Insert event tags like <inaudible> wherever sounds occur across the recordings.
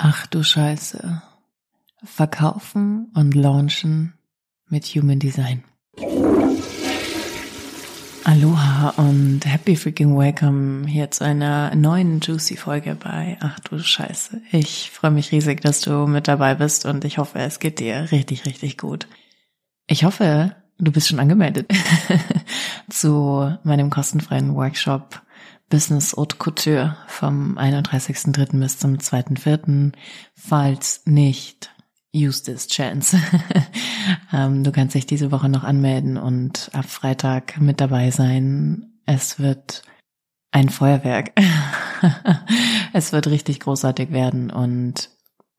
Ach du Scheiße. Verkaufen und launchen mit Human Design. Aloha und happy freaking welcome hier zu einer neuen Juicy Folge bei Ach du Scheiße. Ich freue mich riesig, dass du mit dabei bist und ich hoffe, es geht dir richtig, richtig gut. Ich hoffe, du bist schon angemeldet <laughs> zu meinem kostenfreien Workshop Business Haute Couture vom 31.3. bis zum 2.4. Falls nicht, use this chance. <laughs> ähm, du kannst dich diese Woche noch anmelden und ab Freitag mit dabei sein. Es wird ein Feuerwerk. <laughs> es wird richtig großartig werden und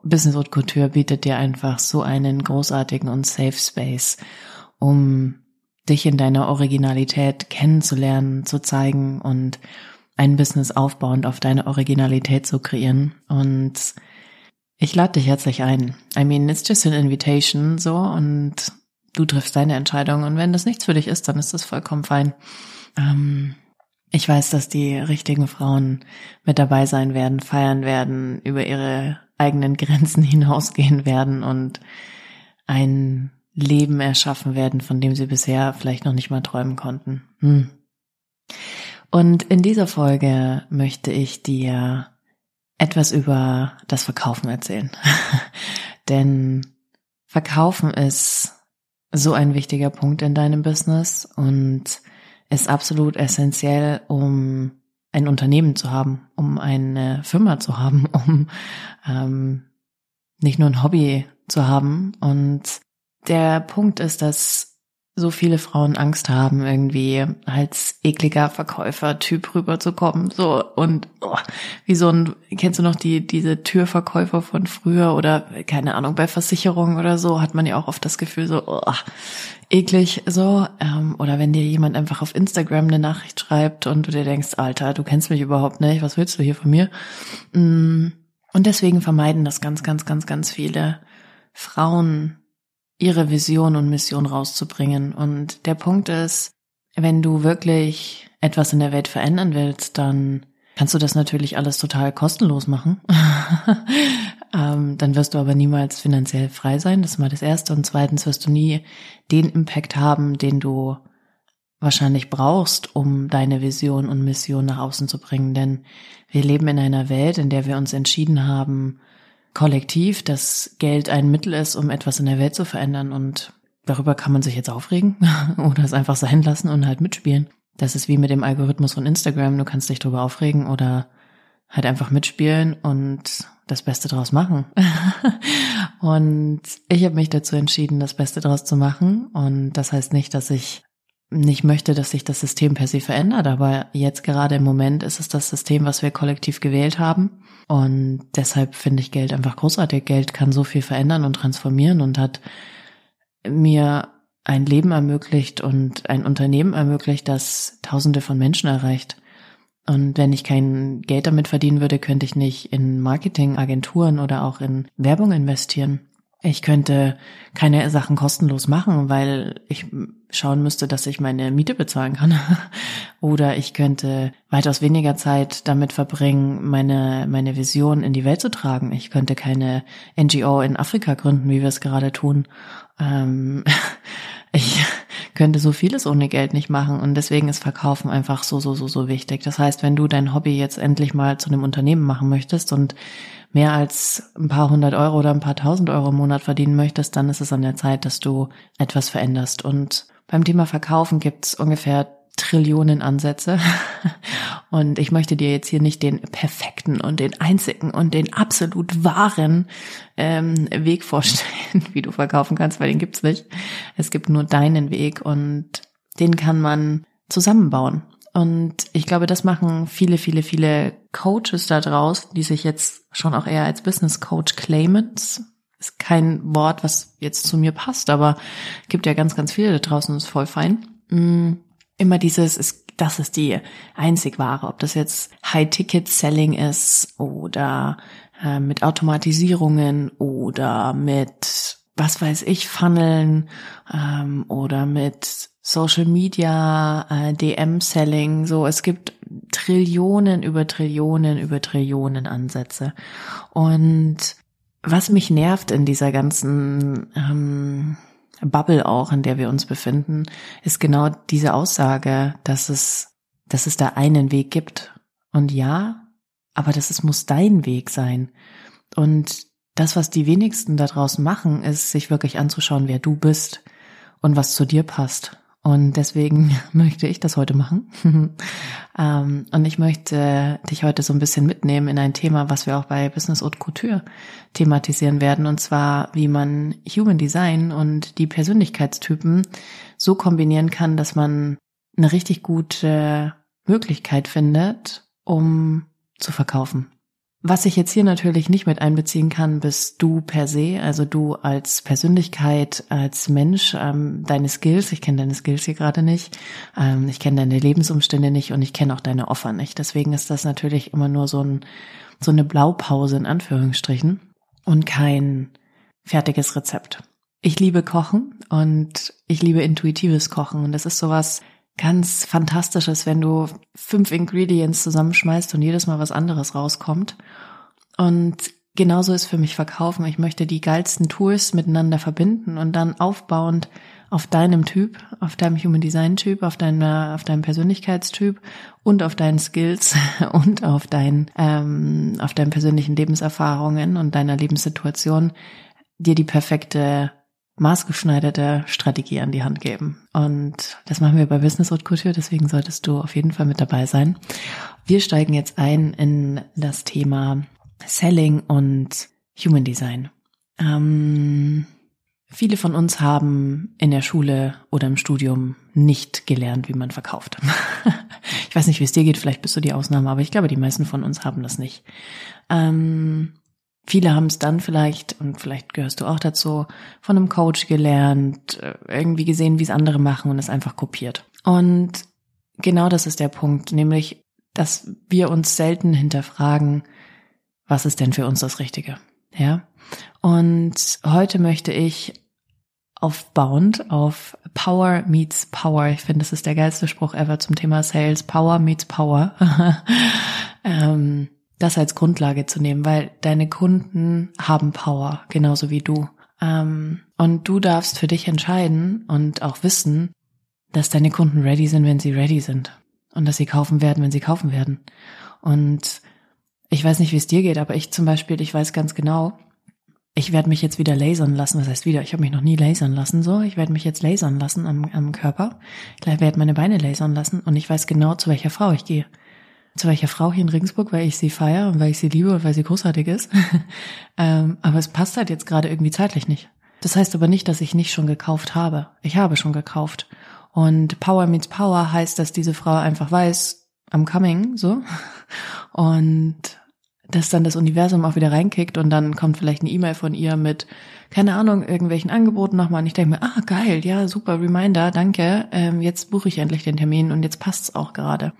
Business Haute Couture bietet dir einfach so einen großartigen und safe Space, um dich in deiner Originalität kennenzulernen, zu zeigen und ein Business aufbauend auf deine Originalität zu kreieren. Und ich lade dich herzlich ein. I mean, it's just an invitation, so, und du triffst deine Entscheidung. Und wenn das nichts für dich ist, dann ist das vollkommen fein. Ähm, ich weiß, dass die richtigen Frauen mit dabei sein werden, feiern werden, über ihre eigenen <laughs> Grenzen hinausgehen werden und ein Leben erschaffen werden, von dem sie bisher vielleicht noch nicht mal träumen konnten. Hm. Und in dieser Folge möchte ich dir etwas über das Verkaufen erzählen. <laughs> Denn Verkaufen ist so ein wichtiger Punkt in deinem Business und ist absolut essentiell, um ein Unternehmen zu haben, um eine Firma zu haben, <laughs> um ähm, nicht nur ein Hobby zu haben. Und der Punkt ist, dass so viele Frauen Angst haben, irgendwie als ekliger Verkäufer-Typ rüberzukommen. So und oh, wie so ein, kennst du noch die, diese Türverkäufer von früher oder keine Ahnung, bei Versicherungen oder so, hat man ja auch oft das Gefühl, so oh, eklig so. Ähm, oder wenn dir jemand einfach auf Instagram eine Nachricht schreibt und du dir denkst, Alter, du kennst mich überhaupt nicht, was willst du hier von mir? Mm, und deswegen vermeiden das ganz, ganz, ganz, ganz viele Frauen ihre Vision und Mission rauszubringen. Und der Punkt ist, wenn du wirklich etwas in der Welt verändern willst, dann kannst du das natürlich alles total kostenlos machen. <laughs> ähm, dann wirst du aber niemals finanziell frei sein. Das ist mal das Erste. Und zweitens wirst du nie den Impact haben, den du wahrscheinlich brauchst, um deine Vision und Mission nach außen zu bringen. Denn wir leben in einer Welt, in der wir uns entschieden haben, kollektiv, dass Geld ein Mittel ist, um etwas in der Welt zu verändern und darüber kann man sich jetzt aufregen <laughs> oder es einfach sein lassen und halt mitspielen. Das ist wie mit dem Algorithmus von Instagram, du kannst dich darüber aufregen oder halt einfach mitspielen und das Beste draus machen. <laughs> und ich habe mich dazu entschieden, das Beste draus zu machen. Und das heißt nicht, dass ich nicht möchte, dass sich das System per se verändert, aber jetzt gerade im Moment ist es das System, was wir kollektiv gewählt haben. Und deshalb finde ich Geld einfach großartig. Geld kann so viel verändern und transformieren und hat mir ein Leben ermöglicht und ein Unternehmen ermöglicht, das Tausende von Menschen erreicht. Und wenn ich kein Geld damit verdienen würde, könnte ich nicht in Marketingagenturen oder auch in Werbung investieren. Ich könnte keine Sachen kostenlos machen, weil ich schauen müsste, dass ich meine Miete bezahlen kann. <laughs> Oder ich könnte weitaus weniger Zeit damit verbringen, meine, meine Vision in die Welt zu tragen. Ich könnte keine NGO in Afrika gründen, wie wir es gerade tun. Ähm, <laughs> ich könnte so vieles ohne Geld nicht machen und deswegen ist Verkaufen einfach so, so, so, so wichtig. Das heißt, wenn du dein Hobby jetzt endlich mal zu einem Unternehmen machen möchtest und mehr als ein paar hundert Euro oder ein paar tausend Euro im Monat verdienen möchtest, dann ist es an der Zeit, dass du etwas veränderst. Und beim Thema Verkaufen gibt es ungefähr Trillionen Ansätze. <laughs> Und ich möchte dir jetzt hier nicht den perfekten und den einzigen und den absolut wahren ähm, Weg vorstellen, <laughs> wie du verkaufen kannst, weil den gibt's nicht. Es gibt nur deinen Weg und den kann man zusammenbauen. Und ich glaube, das machen viele, viele, viele Coaches da draus, die sich jetzt schon auch eher als Business Coach claimen. Ist kein Wort, was jetzt zu mir passt, aber gibt ja ganz, ganz viele da draußen, ist voll fein. Mm, immer dieses, ist, das ist die einzig wahre, ob das jetzt High-Ticket-Selling ist oder äh, mit Automatisierungen oder mit was weiß ich, Funneln ähm, oder mit Social Media, äh, DM-Selling, so es gibt Trillionen über Trillionen über Trillionen Ansätze. Und was mich nervt in dieser ganzen ähm, Bubble auch, in der wir uns befinden, ist genau diese Aussage, dass es, dass es da einen Weg gibt. Und ja, aber das ist, muss dein Weg sein. Und das, was die wenigsten da draußen machen, ist, sich wirklich anzuschauen, wer du bist und was zu dir passt. Und deswegen <laughs> möchte ich das heute machen. <laughs> ähm, und ich möchte dich heute so ein bisschen mitnehmen in ein Thema, was wir auch bei Business Haute Couture thematisieren werden. Und zwar, wie man Human Design und die Persönlichkeitstypen so kombinieren kann, dass man eine richtig gute Möglichkeit findet, um zu verkaufen. Was ich jetzt hier natürlich nicht mit einbeziehen kann, bist du per se, also du als Persönlichkeit, als Mensch, ähm, deine Skills. Ich kenne deine Skills hier gerade nicht. Ähm, ich kenne deine Lebensumstände nicht und ich kenne auch deine Offer nicht. Deswegen ist das natürlich immer nur so, ein, so eine Blaupause in Anführungsstrichen und kein fertiges Rezept. Ich liebe Kochen und ich liebe intuitives Kochen und das ist sowas, ganz Fantastisches, wenn du fünf Ingredients zusammenschmeißt und jedes Mal was anderes rauskommt. Und genauso ist für mich Verkaufen. Ich möchte die geilsten Tools miteinander verbinden und dann aufbauend auf deinem Typ, auf deinem Human Design Typ, auf deiner, auf deinem Persönlichkeitstyp und auf deinen Skills <laughs> und auf dein, ähm, auf deinen persönlichen Lebenserfahrungen und deiner Lebenssituation dir die perfekte maßgeschneiderte Strategie an die Hand geben. Und das machen wir bei Business Haute Couture, deswegen solltest du auf jeden Fall mit dabei sein. Wir steigen jetzt ein in das Thema Selling und Human Design. Ähm, viele von uns haben in der Schule oder im Studium nicht gelernt, wie man verkauft. <laughs> ich weiß nicht, wie es dir geht, vielleicht bist du die Ausnahme, aber ich glaube, die meisten von uns haben das nicht. Ähm, Viele haben es dann vielleicht, und vielleicht gehörst du auch dazu, von einem Coach gelernt, äh, irgendwie gesehen, wie es andere machen und es einfach kopiert. Und genau das ist der Punkt, nämlich, dass wir uns selten hinterfragen, was ist denn für uns das Richtige? Ja. Und heute möchte ich aufbauend auf Power meets Power. Ich finde, das ist der geilste Spruch ever zum Thema Sales. Power meets Power. <laughs> ähm, das als Grundlage zu nehmen, weil deine Kunden haben Power, genauso wie du. Ähm, und du darfst für dich entscheiden und auch wissen, dass deine Kunden ready sind, wenn sie ready sind. Und dass sie kaufen werden, wenn sie kaufen werden. Und ich weiß nicht, wie es dir geht, aber ich zum Beispiel, ich weiß ganz genau, ich werde mich jetzt wieder lasern lassen. Was heißt wieder? Ich habe mich noch nie lasern lassen. So, ich werde mich jetzt lasern lassen am, am Körper. Ich werde meine Beine lasern lassen und ich weiß genau, zu welcher Frau ich gehe zu welcher Frau hier in Regensburg, weil ich sie feiere und weil ich sie liebe und weil sie großartig ist. <laughs> ähm, aber es passt halt jetzt gerade irgendwie zeitlich nicht. Das heißt aber nicht, dass ich nicht schon gekauft habe. Ich habe schon gekauft. Und Power meets Power heißt, dass diese Frau einfach weiß, I'm coming, so. <laughs> Und dass dann das Universum auch wieder reinkickt und dann kommt vielleicht eine E-Mail von ihr mit, keine Ahnung, irgendwelchen Angeboten nochmal. Und ich denke mir, ah, geil, ja, super Reminder, danke. Ähm, jetzt buche ich endlich den Termin und jetzt passt's auch gerade.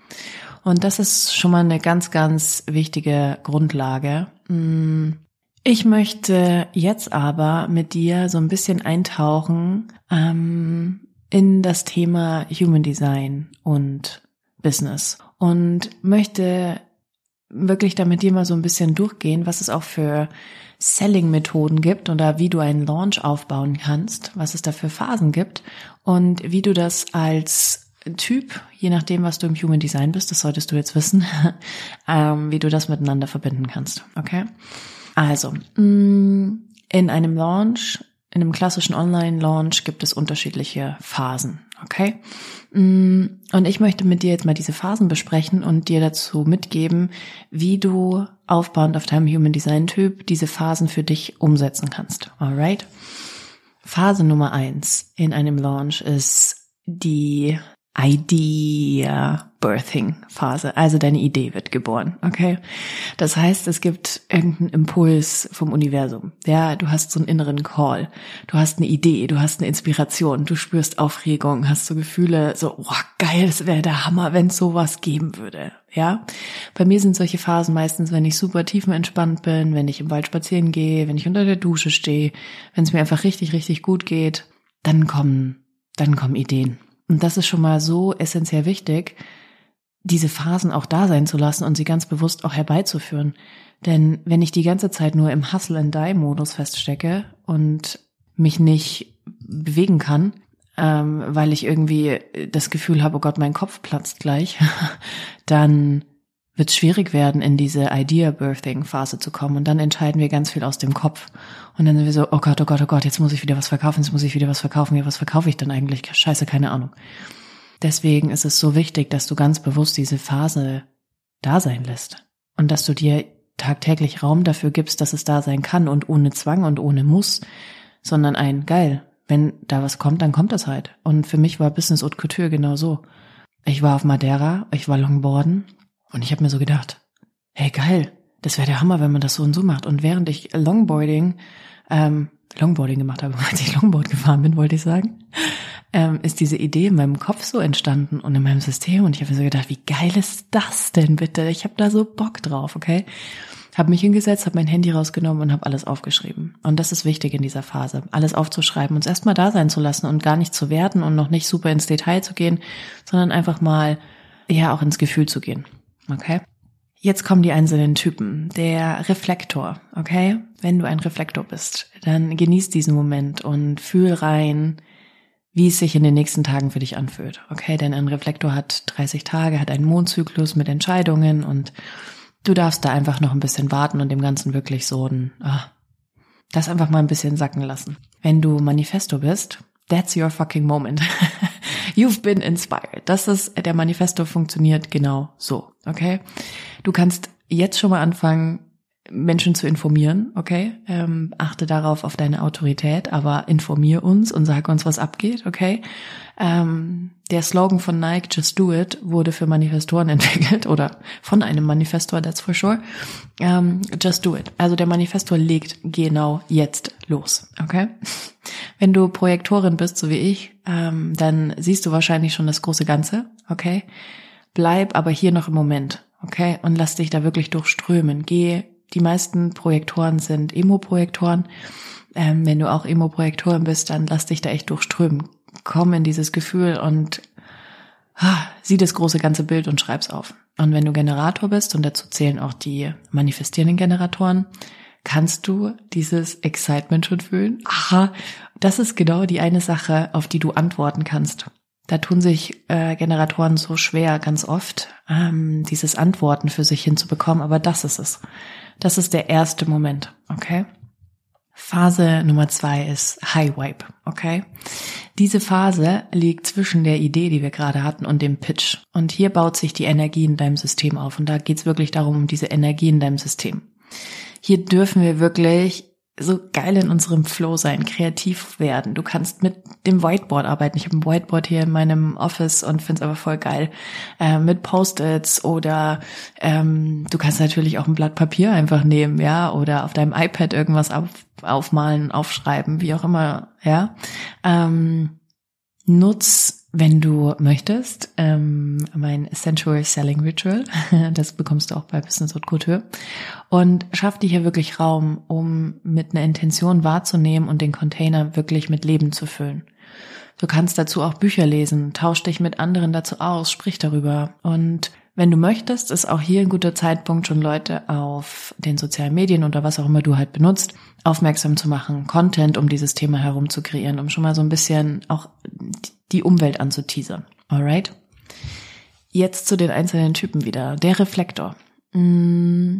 Und das ist schon mal eine ganz, ganz wichtige Grundlage. Mm. Ich möchte jetzt aber mit dir so ein bisschen eintauchen ähm, in das Thema Human Design und Business und möchte wirklich damit dir mal so ein bisschen durchgehen, was es auch für Selling-Methoden gibt oder wie du einen Launch aufbauen kannst, was es da für Phasen gibt und wie du das als Typ, je nachdem, was du im Human Design bist, das solltest du jetzt wissen, <laughs> ähm, wie du das miteinander verbinden kannst. Okay? Also, mm, in einem Launch, in einem klassischen Online-Launch gibt es unterschiedliche Phasen. Okay? Mm, und ich möchte mit dir jetzt mal diese Phasen besprechen und dir dazu mitgeben, wie du aufbauend auf deinem Human Design Typ diese Phasen für dich umsetzen kannst. Alright? Phase Nummer eins in einem Launch ist die Idea Birthing Phase. Also deine Idee wird geboren, okay? Das heißt, es gibt irgendeinen Impuls vom Universum. Ja, du hast so einen inneren Call. Du hast eine Idee, du hast eine Inspiration, du spürst Aufregung, hast so Gefühle, so, oh, geil, das wäre der Hammer, wenn es sowas geben würde. Ja? Bei mir sind solche Phasen meistens, wenn ich super tiefenentspannt bin, wenn ich im Wald spazieren gehe, wenn ich unter der Dusche stehe, wenn es mir einfach richtig, richtig gut geht, dann kommen, dann kommen Ideen Und das ist schon mal so essentiell wichtig, diese Phasen auch da sein zu lassen und sie ganz bewusst auch herbeizuführen. Denn wenn ich die ganze Zeit nur im Hustle and Die Modus feststecke und mich nicht bewegen kann, ähm, weil ich irgendwie das Gefühl habe, oh Gott, mein Kopf platzt gleich, <laughs> dann wird es schwierig werden, in diese Idea-Birthing-Phase zu kommen. Und dann entscheiden wir ganz viel aus dem Kopf. Und dann sind wir so, oh Gott, oh Gott, oh Gott, jetzt muss ich wieder was verkaufen, jetzt muss ich wieder was verkaufen. Ja, was verkaufe ich denn eigentlich? Scheiße, keine Ahnung. Deswegen ist es so wichtig, dass du ganz bewusst diese Phase da sein lässt. Und dass du dir tagtäglich Raum dafür gibst, dass es da sein kann und ohne Zwang und ohne Muss, sondern ein geil. Wenn da was kommt, dann kommt das halt. Und für mich war Business Haute Couture genau so. Ich war auf Madeira, ich war Longboarden und ich habe mir so gedacht, hey geil, das wäre der Hammer, wenn man das so und so macht. Und während ich Longboarding, ähm, Longboarding gemacht habe, <laughs> als ich Longboard gefahren bin, wollte ich sagen, ähm, ist diese Idee in meinem Kopf so entstanden und in meinem System. Und ich habe mir so gedacht, wie geil ist das denn bitte? Ich habe da so Bock drauf, okay? Habe mich hingesetzt, habe mein Handy rausgenommen und habe alles aufgeschrieben. Und das ist wichtig in dieser Phase, alles aufzuschreiben, uns erstmal da sein zu lassen und gar nicht zu werten und noch nicht super ins Detail zu gehen, sondern einfach mal ja auch ins Gefühl zu gehen. Okay? Jetzt kommen die einzelnen Typen. Der Reflektor, okay? Wenn du ein Reflektor bist, dann genieß diesen Moment und fühl rein, wie es sich in den nächsten Tagen für dich anfühlt. Okay, denn ein Reflektor hat 30 Tage, hat einen Mondzyklus mit Entscheidungen und du darfst da einfach noch ein bisschen warten und dem Ganzen wirklich so ein, ah, das einfach mal ein bisschen sacken lassen. Wenn du Manifesto bist, that's your fucking moment. <laughs> You've been inspired. Das ist, der Manifesto funktioniert genau so, okay? Du kannst jetzt schon mal anfangen, Menschen zu informieren, okay? Ähm, achte darauf auf deine Autorität, aber informier uns und sag uns, was abgeht, okay? Ähm, der Slogan von Nike, Just Do It, wurde für Manifestoren <laughs> entwickelt oder von einem Manifestor, that's for sure. Ähm, just Do It. Also der Manifestor legt genau jetzt los, okay? Wenn du Projektorin bist, so wie ich, ähm, dann siehst du wahrscheinlich schon das große Ganze, okay? Bleib aber hier noch im Moment, okay? Und lass dich da wirklich durchströmen. Geh die meisten Projektoren sind Emo-Projektoren. Ähm, wenn du auch Emo-Projektoren bist, dann lass dich da echt durchströmen. Komm in dieses Gefühl und ah, sieh das große ganze Bild und schreib's auf. Und wenn du Generator bist, und dazu zählen auch die manifestierenden Generatoren, kannst du dieses Excitement schon fühlen. Aha, das ist genau die eine Sache, auf die du antworten kannst. Da tun sich äh, Generatoren so schwer ganz oft, ähm, dieses Antworten für sich hinzubekommen, aber das ist es. Das ist der erste Moment, okay? Phase Nummer zwei ist High Wipe, okay? Diese Phase liegt zwischen der Idee, die wir gerade hatten, und dem Pitch. Und hier baut sich die Energie in deinem System auf. Und da geht es wirklich darum, um diese Energie in deinem System. Hier dürfen wir wirklich so geil in unserem Flow sein, kreativ werden. Du kannst mit dem Whiteboard arbeiten. Ich habe ein Whiteboard hier in meinem Office und finde es aber voll geil. Äh, mit Post-its oder ähm, du kannst natürlich auch ein Blatt Papier einfach nehmen, ja, oder auf deinem iPad irgendwas auf, aufmalen, aufschreiben, wie auch immer, ja. Ähm, nutz wenn du möchtest, ähm, mein Essential Selling Ritual, <laughs> das bekommst du auch bei Business Haute Couture, und schaff dir hier wirklich Raum, um mit einer Intention wahrzunehmen und den Container wirklich mit Leben zu füllen. Du kannst dazu auch Bücher lesen, tausch dich mit anderen dazu aus, sprich darüber und wenn du möchtest, ist auch hier ein guter Zeitpunkt, schon Leute auf den sozialen Medien oder was auch immer du halt benutzt, aufmerksam zu machen, Content um dieses Thema herum zu kreieren, um schon mal so ein bisschen auch die Umwelt anzuteasern. Alright? Jetzt zu den einzelnen Typen wieder. Der Reflektor. Mm,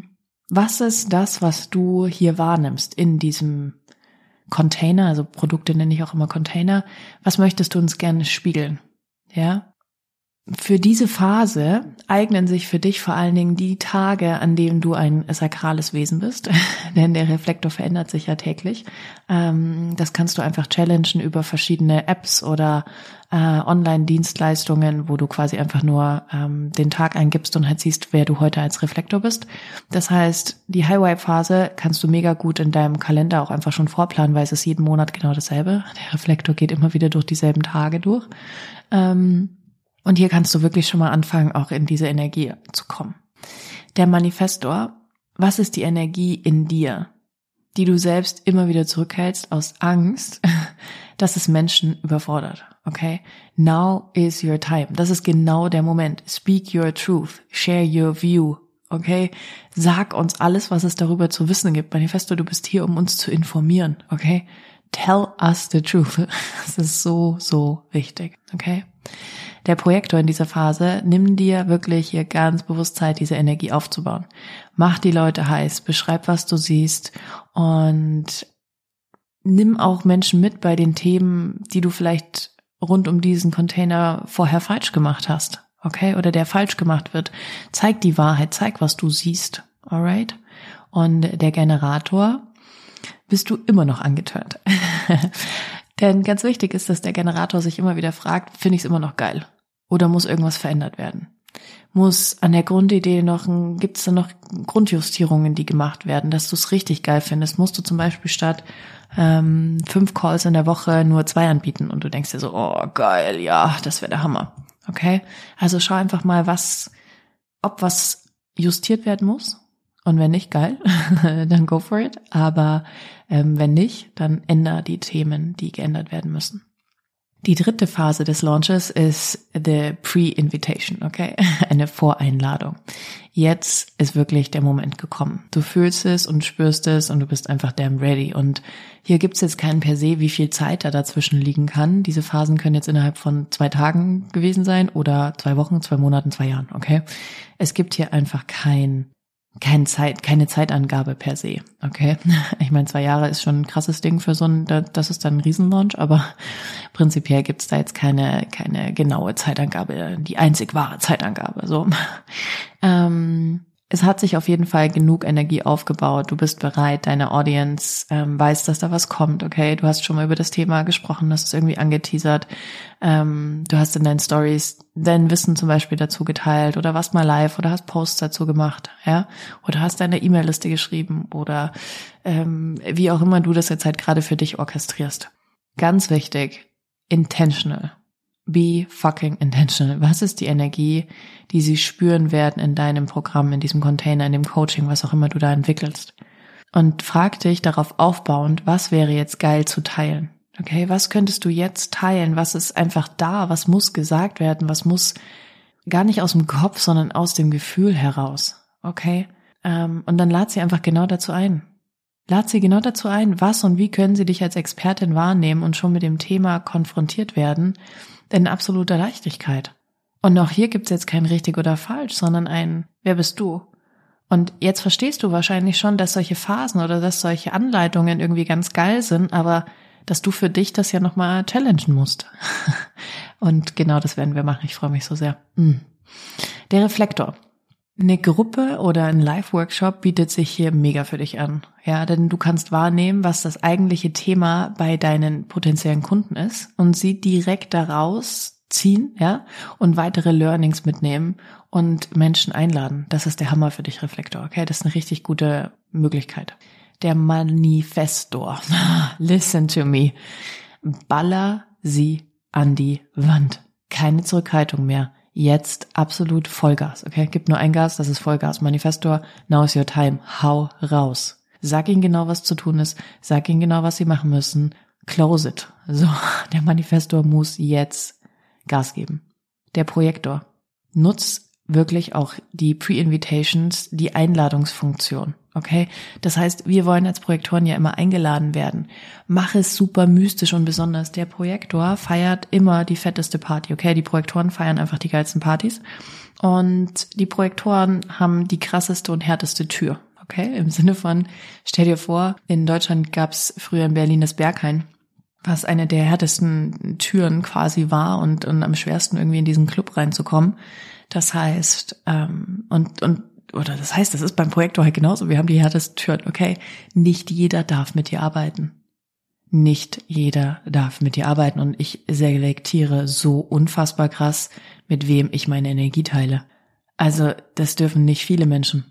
was ist das, was du hier wahrnimmst in diesem Container? Also Produkte nenne ich auch immer Container. Was möchtest du uns gerne spiegeln? Ja? Für diese Phase eignen sich für dich vor allen Dingen die Tage, an denen du ein sakrales Wesen bist, <laughs> denn der Reflektor verändert sich ja täglich. Ähm, das kannst du einfach challengen über verschiedene Apps oder äh, Online-Dienstleistungen, wo du quasi einfach nur ähm, den Tag eingibst und halt siehst, wer du heute als Reflektor bist. Das heißt, die High-Vibe-Phase kannst du mega gut in deinem Kalender auch einfach schon vorplanen, weil es ist jeden Monat genau dasselbe. Der Reflektor geht immer wieder durch dieselben Tage durch. Ähm, und hier kannst du wirklich schon mal anfangen, auch in diese Energie zu kommen. Der Manifestor, was ist die Energie in dir, die du selbst immer wieder zurückhältst aus Angst, <laughs> dass es Menschen überfordert? Okay? Now is your time. Das ist genau der Moment. Speak your truth. Share your view. Okay? Sag uns alles, was es darüber zu wissen gibt. Manifesto, du bist hier, um uns zu informieren. Okay? Tell us the truth. <laughs> Das ist so, so wichtig. Okay? Der Projektor in dieser Phase, nimm dir wirklich hier ganz bewusst Zeit, diese Energie aufzubauen. Mach die Leute heiß, beschreib, was du siehst und nimm auch Menschen mit bei den Themen, die du vielleicht rund um diesen Container vorher falsch gemacht hast. Okay? Oder der falsch gemacht wird. Zeig die Wahrheit, zeig, was du siehst. Alright? Und der Generator bist du immer noch angeturnt. <laughs> Denn ganz wichtig ist, dass der Generator sich immer wieder fragt, finde ich es immer noch geil? Oder muss irgendwas verändert werden? Muss an der Grundidee noch, gibt es da noch Grundjustierungen, die gemacht werden, dass du es richtig geil findest? Musst du zum Beispiel statt ähm, fünf Calls in der Woche nur zwei anbieten und du denkst dir so, oh geil, ja, das wäre der Hammer. Okay? Also schau einfach mal, was, ob was justiert werden muss. Und wenn nicht, geil, <laughs> dann go for it. Aber ähm, wenn nicht, dann änder die Themen, die geändert werden müssen. Die dritte Phase des Launches ist the Pre-Invitation, okay? <laughs> Eine Voreinladung. Jetzt ist wirklich der Moment gekommen. Du fühlst es und spürst es und du bist einfach damn ready. Und hier gibt's jetzt keinen per se, wie viel Zeit da dazwischen liegen kann. Diese Phasen können jetzt innerhalb von zwei Tagen gewesen sein oder zwei Wochen, zwei Monaten, zwei Jahren, okay? Es gibt hier einfach kein keine Zeit, keine Zeitangabe per se. Okay. <laughs> Ich meine, zwei Jahre ist schon ein krasses Ding für so ein, das ist dann ein Riesenlaunch, aber <laughs> prinzipiell gibt's da jetzt keine, keine genaue Zeitangabe, die einzig wahre Zeitangabe. So. <laughs> Ähm, es hat sich auf jeden Fall genug Energie aufgebaut. Du bist bereit, deine Audience ähm, weiß, dass da was kommt. Okay, du hast schon mal über das Thema gesprochen, das ist irgendwie angeteasert. Ähm, du hast in deinen Stories dein Wissen zum Beispiel dazu geteilt oder warst mal live oder hast Posts dazu gemacht, ja, oder hast deine E-Mail-Liste geschrieben oder ähm, wie auch immer du das jetzt halt gerade für dich orchestrierst. Ganz wichtig, intentional. Be fucking intentional. Was ist die Energie, die sie spüren werden in deinem Programm, in diesem Container, in dem Coaching, was auch immer du da entwickelst? Und frag dich darauf aufbauend, was wäre jetzt geil zu teilen? Okay, was könntest du jetzt teilen? Was ist einfach da? Was muss gesagt werden? Was muss gar nicht aus dem Kopf, sondern aus dem Gefühl heraus? Okay? Ähm, und dann lad sie einfach genau dazu ein. Lad sie genau dazu ein, was und wie können sie dich als Expertin wahrnehmen und schon mit dem Thema konfrontiert werden in absoluter Leichtigkeit. Und auch hier gibt's jetzt kein richtig oder falsch, sondern ein Wer bist du? Und jetzt verstehst du wahrscheinlich schon, dass solche Phasen oder dass solche Anleitungen irgendwie ganz geil sind, aber dass du für dich das ja nochmal challengen musst. <laughs> Und genau das werden wir machen. Ich freue mich so sehr. Hm. Der Reflektor. Eine Gruppe oder ein Live-Workshop bietet sich hier mega für dich an. Ja, denn du kannst wahrnehmen, was das eigentliche Thema bei deinen potenziellen Kunden ist und sie direkt daraus ziehen, ja, und weitere Learnings mitnehmen und Menschen einladen. Das ist der Hammer für dich, Reflektor. Okay, das ist eine richtig gute Möglichkeit. Der Manifestor. <laughs> Listen to me. Baller sie an die Wand. Keine Zurückhaltung mehr jetzt absolut Vollgas, okay? Gibt nur ein Gas, das ist Vollgas. Manifestor, now is your time. Hau raus. Sag ihnen genau, was zu tun ist. Sag ihnen genau, was sie machen müssen. Close it. So, <laughs> der Manifestor muss jetzt Gas geben. Der Projektor. Nutz wirklich auch die Pre-Invitations, die Einladungsfunktion. Okay? Das heißt, wir wollen als Projektoren ja immer eingeladen werden. Mach es super mystisch und besonders. Der Projektor feiert immer die fetteste Party. Okay? Die Projektoren feiern einfach die geilsten Partys. Und die Projektoren haben die krasseste und härteste Tür. Okay? Im Sinne von, stell dir vor, in Deutschland gab es früher in Berlin das Berghain was eine der härtesten Türen quasi war und, und am schwersten irgendwie in diesen Club reinzukommen. Das heißt, ähm, und, und, oder das heißt, das ist beim Projektor halt genauso. Wir haben die härteste Tür. Okay, nicht jeder darf mit dir arbeiten. Nicht jeder darf mit dir arbeiten und ich selektiere so unfassbar krass, mit wem ich meine Energie teile. Also, das dürfen nicht viele Menschen.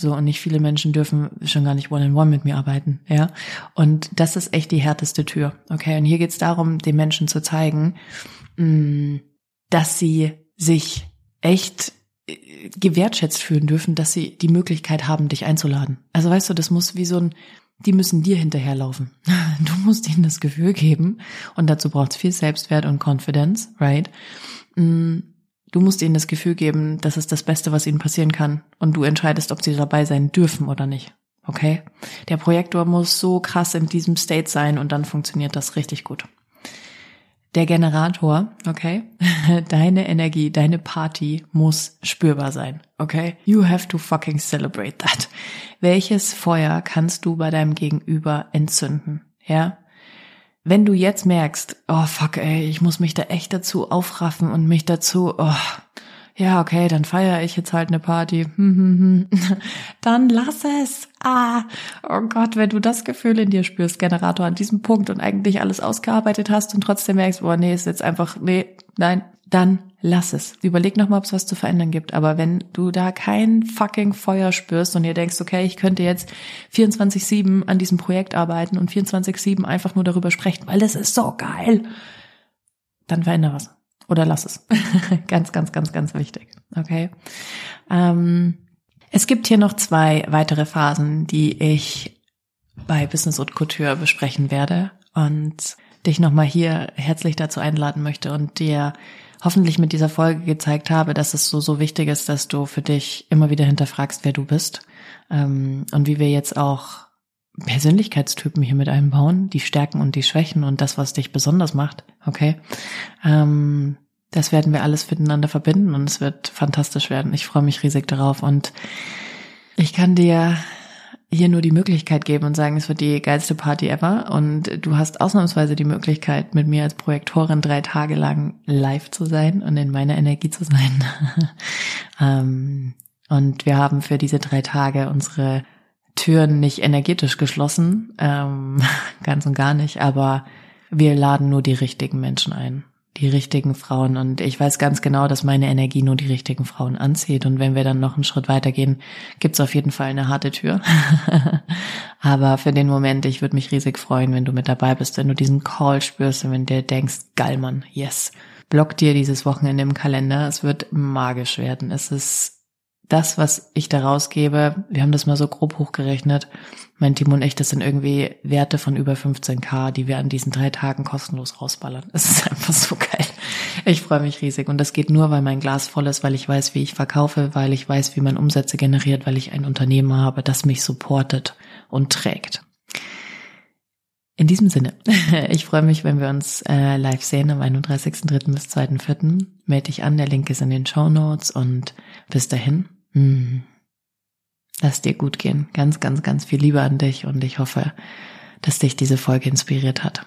So, und nicht viele Menschen dürfen schon gar nicht one-on-one -on -one mit mir arbeiten, ja. Und das ist echt die härteste Tür. Okay, und hier geht es darum, den Menschen zu zeigen, mm, dass sie sich echt gewertschätzt fühlen dürfen, dass sie die Möglichkeit haben, dich einzuladen. Also weißt du, das muss wie so ein, die müssen dir hinterherlaufen. <laughs> Du musst ihnen das Gefühl geben und dazu braucht es viel Selbstwert und Confidence, right? Mm, du musst ihnen das Gefühl geben, das ist das Beste, was ihnen passieren kann und du entscheidest, ob sie dabei sein dürfen oder nicht. Okay? Der Projektor muss so krass in diesem State sein und dann funktioniert das richtig gut. Der Generator, okay? <laughs> Deine Energie, deine Party muss spürbar sein, okay? You have to fucking celebrate that. Welches Feuer kannst du bei deinem Gegenüber entzünden, ja? Wenn du jetzt merkst, oh fuck ey, ich muss mich da echt dazu aufraffen und mich dazu, oh, ja, okay, dann feiere ich jetzt halt eine Party. Hm, hm, hm. Dann lass es. Ah, oh Gott, wenn du das Gefühl in dir spürst, Generator, an diesem Punkt und eigentlich alles ausgearbeitet hast und trotzdem merkst, boah, nee, ist jetzt einfach, nee, nein, dann lass es. Überleg nochmal, ob es was zu verändern gibt. Aber wenn du da kein fucking Feuer spürst und dir denkst, okay, ich könnte jetzt 24-7 an diesem Projekt arbeiten und 24-7 einfach nur darüber sprechen, weil das ist so geil, dann veränder was. Oder lass es. <laughs> ganz, ganz, ganz, ganz wichtig. Okay. Ähm, es gibt hier noch zwei weitere Phasen, die ich bei Business und Couture besprechen werde und dich nochmal hier herzlich dazu einladen möchte und dir hoffentlich mit dieser Folge gezeigt habe, dass es so, so wichtig ist, dass du für dich immer wieder hinterfragst, wer du bist ähm, und wie wir jetzt auch Persönlichkeitstypen hier mit einbauen, die Stärken und die Schwächen und das, was dich besonders macht, okay? Ähm, das werden wir alles miteinander verbinden und es wird fantastisch werden. Ich freue mich riesig darauf und ich kann dir hier nur die Möglichkeit geben und sagen, es wird die geilste Party ever und du hast ausnahmsweise die Möglichkeit, mit mir als Projektorin drei Tage lang live zu sein und in meiner Energie zu sein. <laughs> ähm, und wir haben für diese drei Tage unsere Türen nicht energetisch geschlossen, ähm, <laughs> ganz und gar nicht, aber wir laden nur die richtigen Menschen ein, die richtigen Frauen. Und ich weiß ganz genau, dass meine Energie nur die richtigen Frauen anzieht. Und wenn wir dann noch einen Schritt weitergehen, gibt's auf jeden Fall eine harte Tür. <laughs> aber für den Moment, ich würde mich riesig freuen, wenn du mit dabei bist, wenn du diesen Call spürst und wenn du denkst, geil Mann, yes. Block dir dieses Wochenende im Kalender. Es wird magisch werden. Es ist das, was ich da rausgebe, wir haben das mal so grob hochgerechnet, mein Team und ich, das sind irgendwie Werte von über 15k, die wir an diesen drei Tagen kostenlos rausballern. Es ist einfach so geil. Ich freue mich riesig und das geht nur, weil mein Glas voll ist, weil ich weiß, wie ich verkaufe, weil ich weiß, wie man Umsätze generiert, weil ich ein Unternehmen habe, das mich supportet und trägt. In diesem Sinne, <laughs> ich freue mich, wenn wir uns äh, live sehen am 31.3. bis 2.4. Melde dich an, der Link ist in den Show Notes und bis dahin hm. Lass dir gut gehen. Ganz, ganz, ganz viel Liebe an dich und ich hoffe, dass dich diese Folge inspiriert hat.